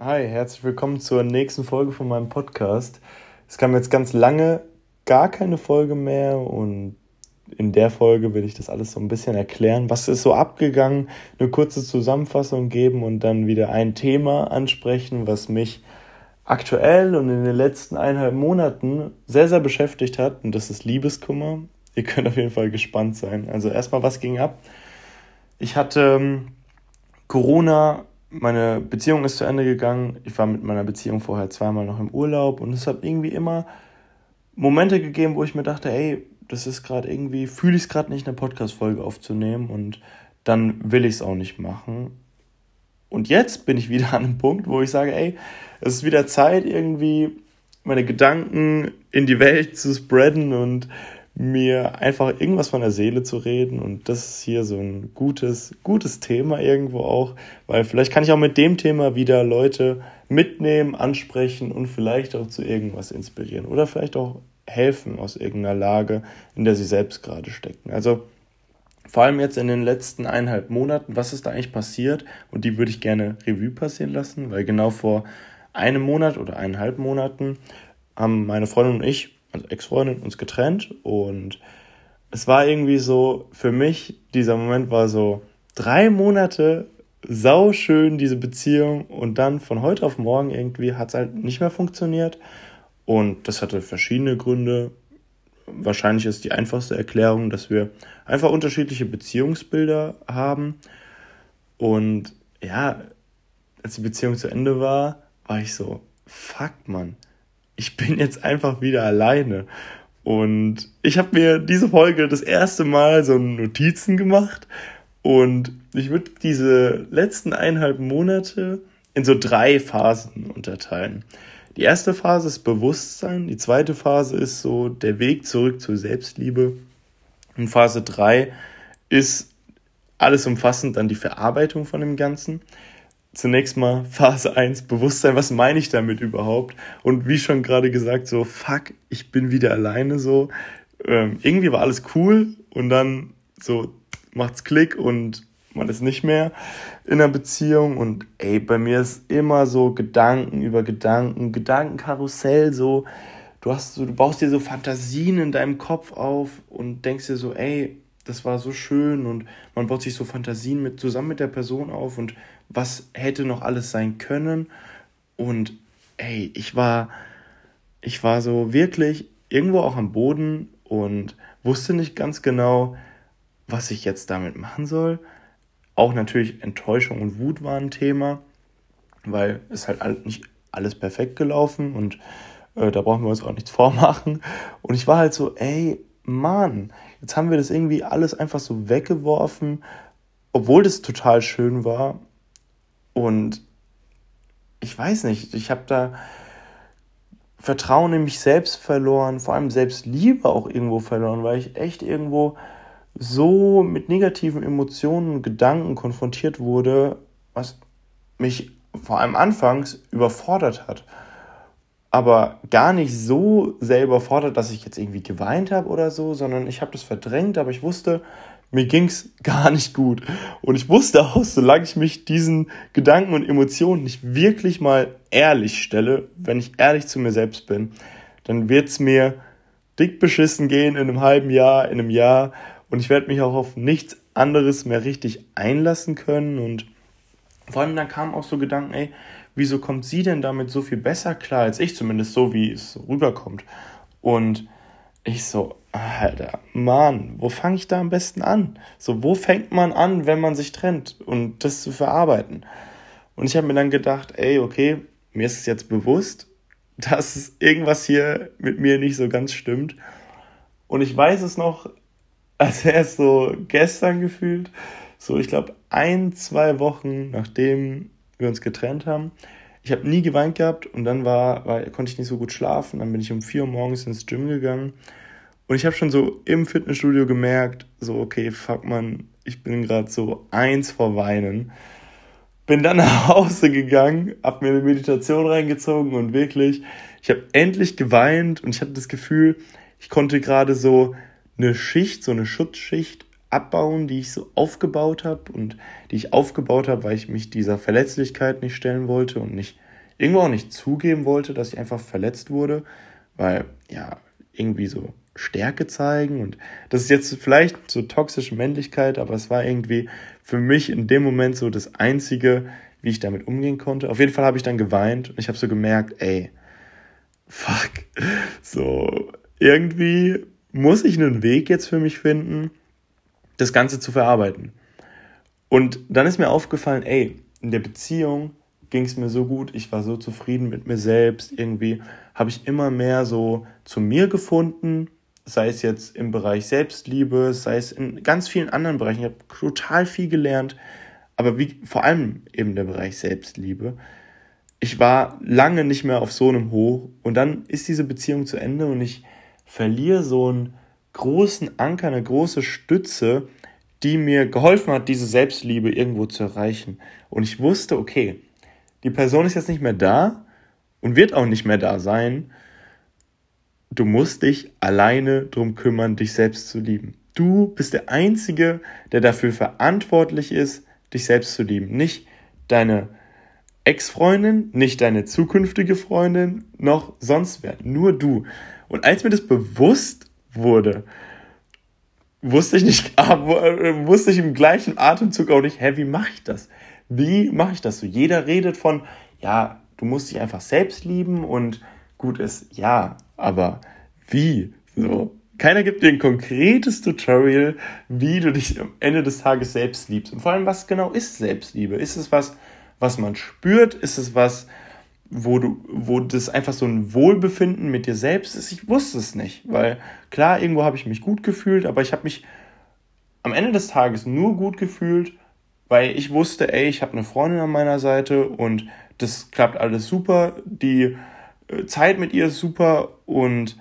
Hi, herzlich willkommen zur nächsten Folge von meinem Podcast. Es kam jetzt ganz lange gar keine Folge mehr und in der Folge will ich das alles so ein bisschen erklären. Was ist so abgegangen? Eine kurze Zusammenfassung geben und dann wieder ein Thema ansprechen, was mich aktuell und in den letzten eineinhalb Monaten sehr, sehr beschäftigt hat. Und das ist Liebeskummer. Ihr könnt auf jeden Fall gespannt sein. Also erstmal, was ging ab? Ich hatte ähm, Corona, meine Beziehung ist zu Ende gegangen. Ich war mit meiner Beziehung vorher zweimal noch im Urlaub und es hat irgendwie immer Momente gegeben, wo ich mir dachte, ey, das ist gerade irgendwie, fühle ich es gerade nicht, eine Podcast-Folge aufzunehmen und dann will ich es auch nicht machen. Und jetzt bin ich wieder an einem Punkt, wo ich sage, ey, es ist wieder Zeit, irgendwie meine Gedanken in die Welt zu spreaden und mir einfach irgendwas von der Seele zu reden. Und das ist hier so ein gutes, gutes Thema irgendwo auch, weil vielleicht kann ich auch mit dem Thema wieder Leute mitnehmen, ansprechen und vielleicht auch zu irgendwas inspirieren oder vielleicht auch helfen aus irgendeiner Lage, in der sie selbst gerade stecken. Also vor allem jetzt in den letzten eineinhalb Monaten, was ist da eigentlich passiert? Und die würde ich gerne Revue passieren lassen, weil genau vor einem Monat oder eineinhalb Monaten haben meine Freundin und ich, also Ex-Freundin, uns getrennt und es war irgendwie so, für mich, dieser Moment war so drei Monate sau schön, diese Beziehung und dann von heute auf morgen irgendwie hat es halt nicht mehr funktioniert und das hatte verschiedene Gründe. Wahrscheinlich ist die einfachste Erklärung, dass wir einfach unterschiedliche Beziehungsbilder haben. Und ja, als die Beziehung zu Ende war, war ich so, fuck man, ich bin jetzt einfach wieder alleine. Und ich habe mir diese Folge das erste Mal so Notizen gemacht und ich würde diese letzten eineinhalb Monate in so drei Phasen unterteilen. Die erste Phase ist Bewusstsein, die zweite Phase ist so der Weg zurück zur Selbstliebe. Und Phase 3 ist alles umfassend dann die Verarbeitung von dem Ganzen. Zunächst mal Phase 1, Bewusstsein, was meine ich damit überhaupt? Und wie schon gerade gesagt, so, fuck, ich bin wieder alleine so. Ähm, irgendwie war alles cool und dann so macht's Klick und man ist nicht mehr in einer Beziehung und ey, bei mir ist immer so Gedanken über Gedanken, Gedankenkarussell so. Du hast so, du baust dir so Fantasien in deinem Kopf auf und denkst dir so, ey, das war so schön und man baut sich so Fantasien mit zusammen mit der Person auf und was hätte noch alles sein können und ey, ich war ich war so wirklich irgendwo auch am Boden und wusste nicht ganz genau, was ich jetzt damit machen soll. Auch natürlich Enttäuschung und Wut waren ein Thema, weil es halt nicht alles perfekt gelaufen und äh, da brauchen wir uns auch nichts vormachen. Und ich war halt so, ey, Mann, jetzt haben wir das irgendwie alles einfach so weggeworfen, obwohl das total schön war. Und ich weiß nicht, ich habe da Vertrauen in mich selbst verloren, vor allem Selbstliebe auch irgendwo verloren, weil ich echt irgendwo so mit negativen Emotionen und Gedanken konfrontiert wurde, was mich vor allem anfangs überfordert hat. Aber gar nicht so sehr überfordert, dass ich jetzt irgendwie geweint habe oder so, sondern ich habe das verdrängt, aber ich wusste, mir ging es gar nicht gut. Und ich wusste auch, solange ich mich diesen Gedanken und Emotionen nicht wirklich mal ehrlich stelle, wenn ich ehrlich zu mir selbst bin, dann wird es mir dick beschissen gehen in einem halben Jahr, in einem Jahr und ich werde mich auch auf nichts anderes mehr richtig einlassen können und vor allem dann kamen auch so Gedanken, ey, wieso kommt sie denn damit so viel besser klar als ich, zumindest so, wie es rüberkommt. Und ich so, Alter, Mann, wo fange ich da am besten an? So, wo fängt man an, wenn man sich trennt und das zu verarbeiten? Und ich habe mir dann gedacht, ey, okay, mir ist es jetzt bewusst, dass irgendwas hier mit mir nicht so ganz stimmt. Und ich weiß es noch, als es so gestern gefühlt. So, ich glaube, ein, zwei Wochen nachdem wir uns getrennt haben. Ich habe nie geweint gehabt und dann war, war, konnte ich nicht so gut schlafen. Dann bin ich um vier Uhr morgens ins Gym gegangen. Und ich habe schon so im Fitnessstudio gemerkt, so, okay, fuck man, ich bin gerade so eins vor Weinen. Bin dann nach Hause gegangen, habe mir eine Meditation reingezogen und wirklich, ich habe endlich geweint und ich hatte das Gefühl, ich konnte gerade so eine Schicht, so eine Schutzschicht abbauen, die ich so aufgebaut habe und die ich aufgebaut habe, weil ich mich dieser Verletzlichkeit nicht stellen wollte und nicht irgendwo auch nicht zugeben wollte, dass ich einfach verletzt wurde, weil ja, irgendwie so Stärke zeigen und das ist jetzt vielleicht so toxische Männlichkeit, aber es war irgendwie für mich in dem Moment so das Einzige, wie ich damit umgehen konnte. Auf jeden Fall habe ich dann geweint und ich habe so gemerkt, ey, fuck, so irgendwie muss ich einen Weg jetzt für mich finden, das Ganze zu verarbeiten. Und dann ist mir aufgefallen, ey, in der Beziehung ging es mir so gut, ich war so zufrieden mit mir selbst, irgendwie habe ich immer mehr so zu mir gefunden, sei es jetzt im Bereich Selbstliebe, sei es in ganz vielen anderen Bereichen. Ich habe total viel gelernt, aber wie, vor allem eben der Bereich Selbstliebe. Ich war lange nicht mehr auf so einem Hoch und dann ist diese Beziehung zu Ende und ich verliere so einen großen Anker, eine große Stütze, die mir geholfen hat, diese Selbstliebe irgendwo zu erreichen. Und ich wusste, okay, die Person ist jetzt nicht mehr da und wird auch nicht mehr da sein. Du musst dich alleine drum kümmern, dich selbst zu lieben. Du bist der Einzige, der dafür verantwortlich ist, dich selbst zu lieben. Nicht deine Ex-Freundin, nicht deine zukünftige Freundin, noch sonst wer. Nur du. Und als mir das bewusst wurde, wusste ich nicht, äh, wusste ich im gleichen Atemzug auch nicht, hä, wie mache ich das? Wie mache ich das so? Jeder redet von, ja, du musst dich einfach selbst lieben und gut ist, ja, aber wie? So. Keiner gibt dir ein konkretes Tutorial, wie du dich am Ende des Tages selbst liebst. Und vor allem, was genau ist Selbstliebe? Ist es was, was man spürt? Ist es was, wo du, wo das einfach so ein Wohlbefinden mit dir selbst ist? Ich wusste es nicht, weil klar, irgendwo habe ich mich gut gefühlt, aber ich habe mich am Ende des Tages nur gut gefühlt, weil ich wusste, ey, ich habe eine Freundin an meiner Seite und das klappt alles super, die äh, Zeit mit ihr ist super und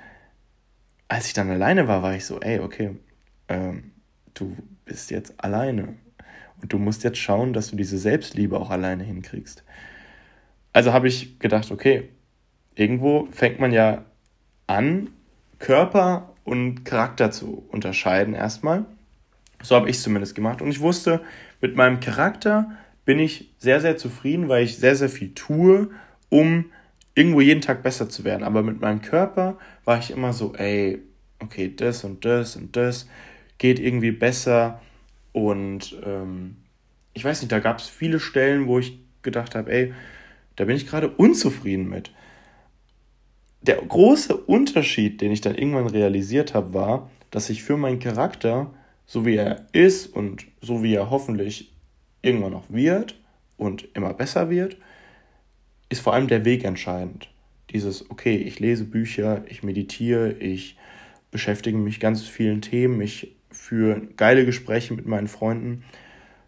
als ich dann alleine war, war ich so, ey, okay, ähm, du bist jetzt alleine und du musst jetzt schauen, dass du diese Selbstliebe auch alleine hinkriegst. Also habe ich gedacht, okay, irgendwo fängt man ja an, Körper und Charakter zu unterscheiden erstmal. So habe ich es zumindest gemacht. Und ich wusste, mit meinem Charakter bin ich sehr, sehr zufrieden, weil ich sehr, sehr viel tue, um irgendwo jeden Tag besser zu werden. Aber mit meinem Körper war ich immer so, ey, okay, das und das und das geht irgendwie besser. Und ähm, ich weiß nicht, da gab es viele Stellen, wo ich gedacht habe, ey, da bin ich gerade unzufrieden mit. Der große Unterschied, den ich dann irgendwann realisiert habe, war, dass ich für meinen Charakter, so wie er ist und so wie er hoffentlich irgendwann noch wird und immer besser wird, ist vor allem der Weg entscheidend. Dieses, okay, ich lese Bücher, ich meditiere, ich beschäftige mich ganz vielen Themen, ich führe geile Gespräche mit meinen Freunden,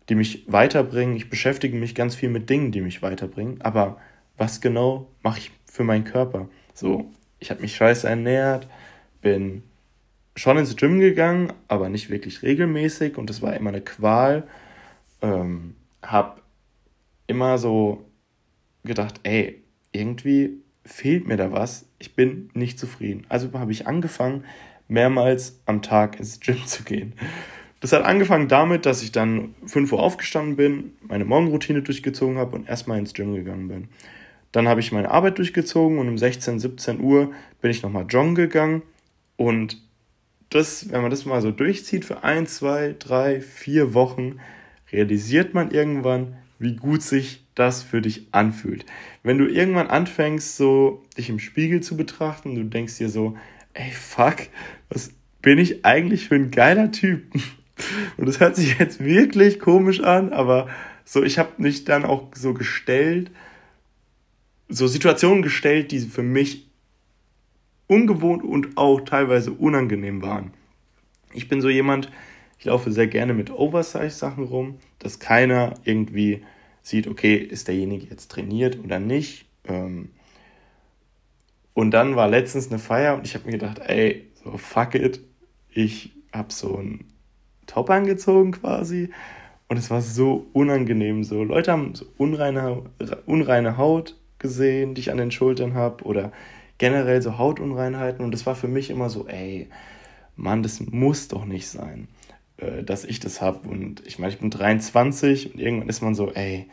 die mich weiterbringen. Ich beschäftige mich ganz viel mit Dingen, die mich weiterbringen. Aber was genau mache ich für meinen Körper? So, ich habe mich scheiße ernährt, bin schon ins Gym gegangen, aber nicht wirklich regelmäßig und das war immer eine Qual. Ähm, habe immer so gedacht, ey, irgendwie fehlt mir da was. Ich bin nicht zufrieden. Also habe ich angefangen, mehrmals am Tag ins Gym zu gehen. Das hat angefangen damit, dass ich dann 5 Uhr aufgestanden bin, meine Morgenroutine durchgezogen habe und erstmal ins Gym gegangen bin. Dann habe ich meine Arbeit durchgezogen und um 16, 17 Uhr bin ich nochmal joggen gegangen. Und das, wenn man das mal so durchzieht für ein, zwei, drei, vier Wochen, realisiert man irgendwann, wie gut sich das für dich anfühlt. Wenn du irgendwann anfängst, so dich im Spiegel zu betrachten, du denkst dir so, ey, fuck, was bin ich eigentlich für ein geiler Typ? Und das hört sich jetzt wirklich komisch an, aber so, ich habe mich dann auch so gestellt, so Situationen gestellt, die für mich ungewohnt und auch teilweise unangenehm waren. Ich bin so jemand, ich laufe sehr gerne mit Oversize-Sachen rum, dass keiner irgendwie sieht, okay, ist derjenige jetzt trainiert oder nicht. Ähm, und dann war letztens eine Feier und ich habe mir gedacht, ey, so fuck it, ich habe so ein Top angezogen quasi und es war so unangenehm. So Leute haben so unreine, unreine Haut gesehen, die ich an den Schultern habe oder generell so Hautunreinheiten und das war für mich immer so, ey, Mann, das muss doch nicht sein, äh, dass ich das habe. Und ich meine, ich bin 23 und irgendwann ist man so, ey,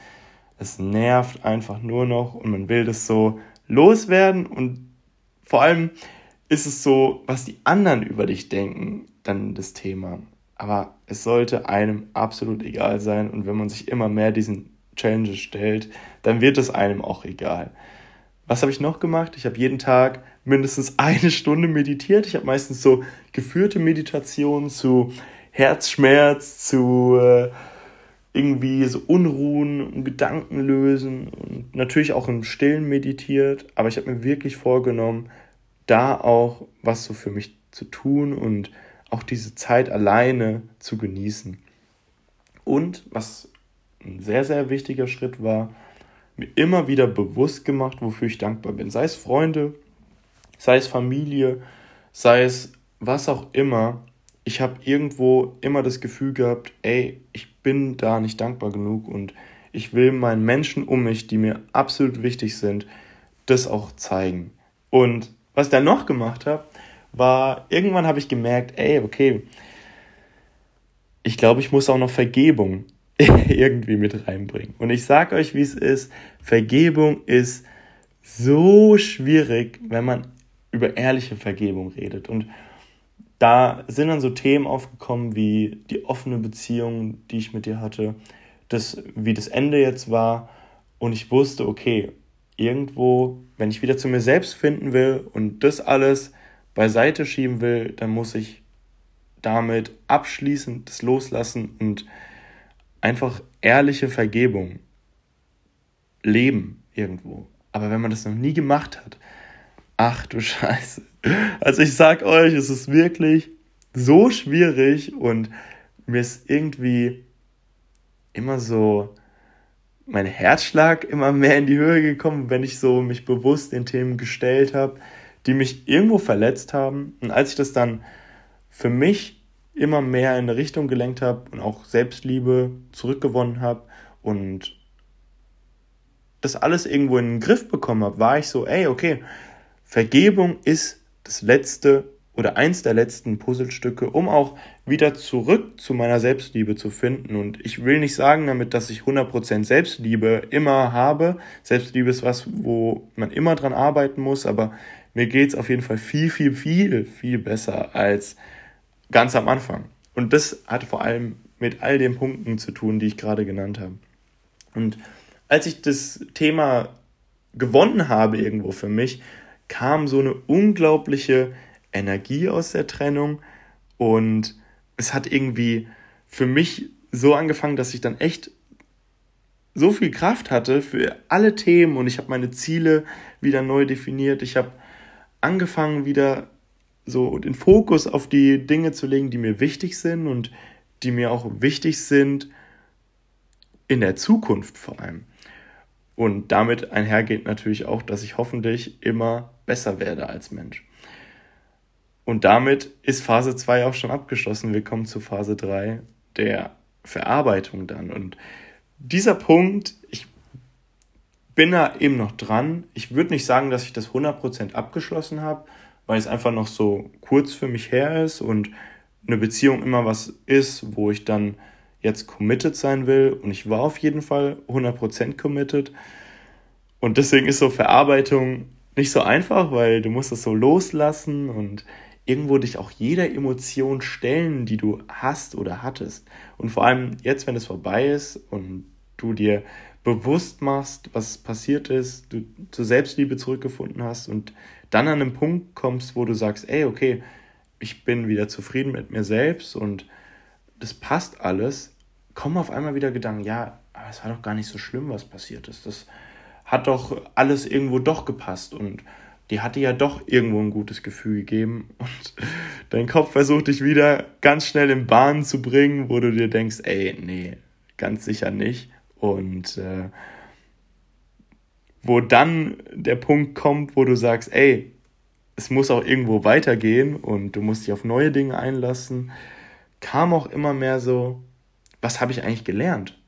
es nervt einfach nur noch und man will das so loswerden und vor allem ist es so, was die anderen über dich denken, dann das Thema. Aber es sollte einem absolut egal sein und wenn man sich immer mehr diesen Challenges stellt, dann wird es einem auch egal. Was habe ich noch gemacht? Ich habe jeden Tag mindestens eine Stunde meditiert. Ich habe meistens so geführte Meditationen zu Herzschmerz, zu äh, irgendwie so Unruhen und Gedanken lösen und natürlich auch im Stillen meditiert. Aber ich habe mir wirklich vorgenommen, da auch was so für mich zu tun und auch diese Zeit alleine zu genießen. Und was ein sehr, sehr wichtiger Schritt war, mir immer wieder bewusst gemacht, wofür ich dankbar bin. Sei es Freunde, sei es Familie, sei es was auch immer. Ich habe irgendwo immer das Gefühl gehabt, ey, ich bin da nicht dankbar genug und ich will meinen Menschen um mich, die mir absolut wichtig sind, das auch zeigen. Und was ich dann noch gemacht habe, war, irgendwann habe ich gemerkt, ey, okay, ich glaube, ich muss auch noch Vergebung irgendwie mit reinbringen. Und ich sage euch, wie es ist, Vergebung ist so schwierig, wenn man über ehrliche Vergebung redet. Und da sind dann so Themen aufgekommen wie die offene Beziehung, die ich mit dir hatte, das, wie das Ende jetzt war. Und ich wusste, okay, irgendwo, wenn ich wieder zu mir selbst finden will und das alles beiseite schieben will, dann muss ich damit abschließend das loslassen und einfach ehrliche Vergebung leben irgendwo. Aber wenn man das noch nie gemacht hat, ach du Scheiße. Also ich sag euch, es ist wirklich so schwierig und mir ist irgendwie immer so mein Herzschlag immer mehr in die Höhe gekommen, wenn ich so mich bewusst den Themen gestellt habe, die mich irgendwo verletzt haben. Und als ich das dann für mich immer mehr in eine Richtung gelenkt habe und auch Selbstliebe zurückgewonnen habe und das alles irgendwo in den Griff bekommen habe, war ich so, ey, okay, Vergebung ist das letzte oder eins der letzten Puzzlestücke, um auch wieder zurück zu meiner Selbstliebe zu finden. Und ich will nicht sagen damit, dass ich 100% Selbstliebe immer habe. Selbstliebe ist was, wo man immer dran arbeiten muss, aber mir geht's auf jeden Fall viel, viel, viel, viel besser als ganz am Anfang. Und das hat vor allem mit all den Punkten zu tun, die ich gerade genannt habe. Und als ich das Thema gewonnen habe irgendwo für mich, kam so eine unglaubliche Energie aus der Trennung und es hat irgendwie für mich so angefangen, dass ich dann echt so viel Kraft hatte für alle Themen und ich habe meine Ziele wieder neu definiert. Ich habe angefangen wieder so den Fokus auf die Dinge zu legen, die mir wichtig sind und die mir auch wichtig sind in der Zukunft vor allem. Und damit einhergeht natürlich auch, dass ich hoffentlich immer besser werde als Mensch. Und damit ist Phase 2 auch schon abgeschlossen. Wir kommen zu Phase 3 der Verarbeitung dann. Und dieser Punkt, ich bin da eben noch dran. Ich würde nicht sagen, dass ich das 100% abgeschlossen habe, weil es einfach noch so kurz für mich her ist und eine Beziehung immer was ist, wo ich dann jetzt committed sein will. Und ich war auf jeden Fall 100% committed. Und deswegen ist so Verarbeitung nicht so einfach, weil du musst es so loslassen und irgendwo dich auch jeder Emotion stellen, die du hast oder hattest. Und vor allem jetzt, wenn es vorbei ist und du dir bewusst machst, was passiert ist, du zur Selbstliebe zurückgefunden hast und dann an einen Punkt kommst, wo du sagst, ey, okay, ich bin wieder zufrieden mit mir selbst und das passt alles, kommen auf einmal wieder Gedanken, ja, aber es war doch gar nicht so schlimm, was passiert ist. Das hat doch alles irgendwo doch gepasst und die hatte ja doch irgendwo ein gutes Gefühl gegeben und dein Kopf versucht dich wieder ganz schnell in Bahnen zu bringen, wo du dir denkst, ey, nee, ganz sicher nicht. Und äh, wo dann der Punkt kommt, wo du sagst, ey, es muss auch irgendwo weitergehen und du musst dich auf neue Dinge einlassen, kam auch immer mehr so, was habe ich eigentlich gelernt?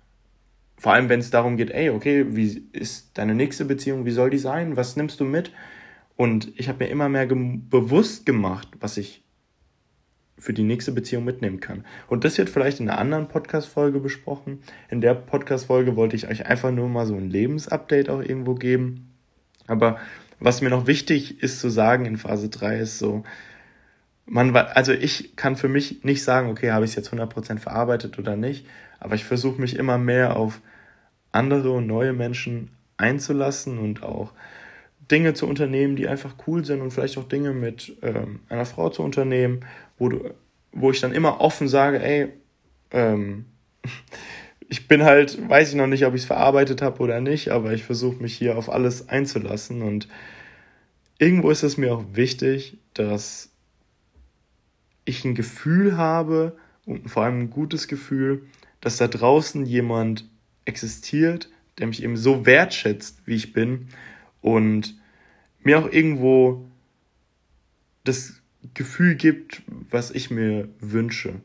Vor allem, wenn es darum geht, ey, okay, wie ist deine nächste Beziehung, wie soll die sein? Was nimmst du mit? Und ich habe mir immer mehr bewusst gemacht, was ich für die nächste Beziehung mitnehmen kann. Und das wird vielleicht in einer anderen Podcast-Folge besprochen. In der Podcast-Folge wollte ich euch einfach nur mal so ein Lebensupdate auch irgendwo geben. Aber was mir noch wichtig ist zu sagen in Phase 3 ist so, man, also ich kann für mich nicht sagen, okay, habe ich es jetzt 100% verarbeitet oder nicht, aber ich versuche mich immer mehr auf andere und neue Menschen einzulassen und auch Dinge zu unternehmen, die einfach cool sind und vielleicht auch Dinge mit ähm, einer Frau zu unternehmen, wo, du, wo ich dann immer offen sage, ey, ähm, ich bin halt, weiß ich noch nicht, ob ich es verarbeitet habe oder nicht, aber ich versuche mich hier auf alles einzulassen und irgendwo ist es mir auch wichtig, dass ich ein Gefühl habe und vor allem ein gutes Gefühl, dass da draußen jemand existiert, der mich eben so wertschätzt, wie ich bin und mir auch irgendwo das Gefühl gibt, was ich mir wünsche.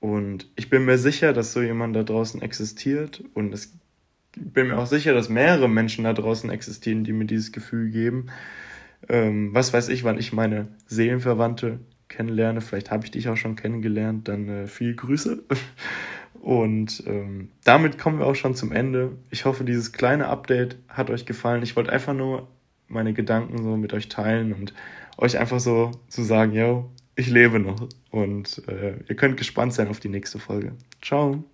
Und ich bin mir sicher, dass so jemand da draußen existiert und es bin mir auch sicher, dass mehrere Menschen da draußen existieren, die mir dieses Gefühl geben. Ähm, was weiß ich, wann ich meine Seelenverwandte kennenlerne. Vielleicht habe ich dich auch schon kennengelernt. Dann äh, viel Grüße. Und ähm, damit kommen wir auch schon zum Ende. Ich hoffe, dieses kleine Update hat euch gefallen. Ich wollte einfach nur meine Gedanken so mit euch teilen und euch einfach so zu sagen, yo, ich lebe noch. Und äh, ihr könnt gespannt sein auf die nächste Folge. Ciao.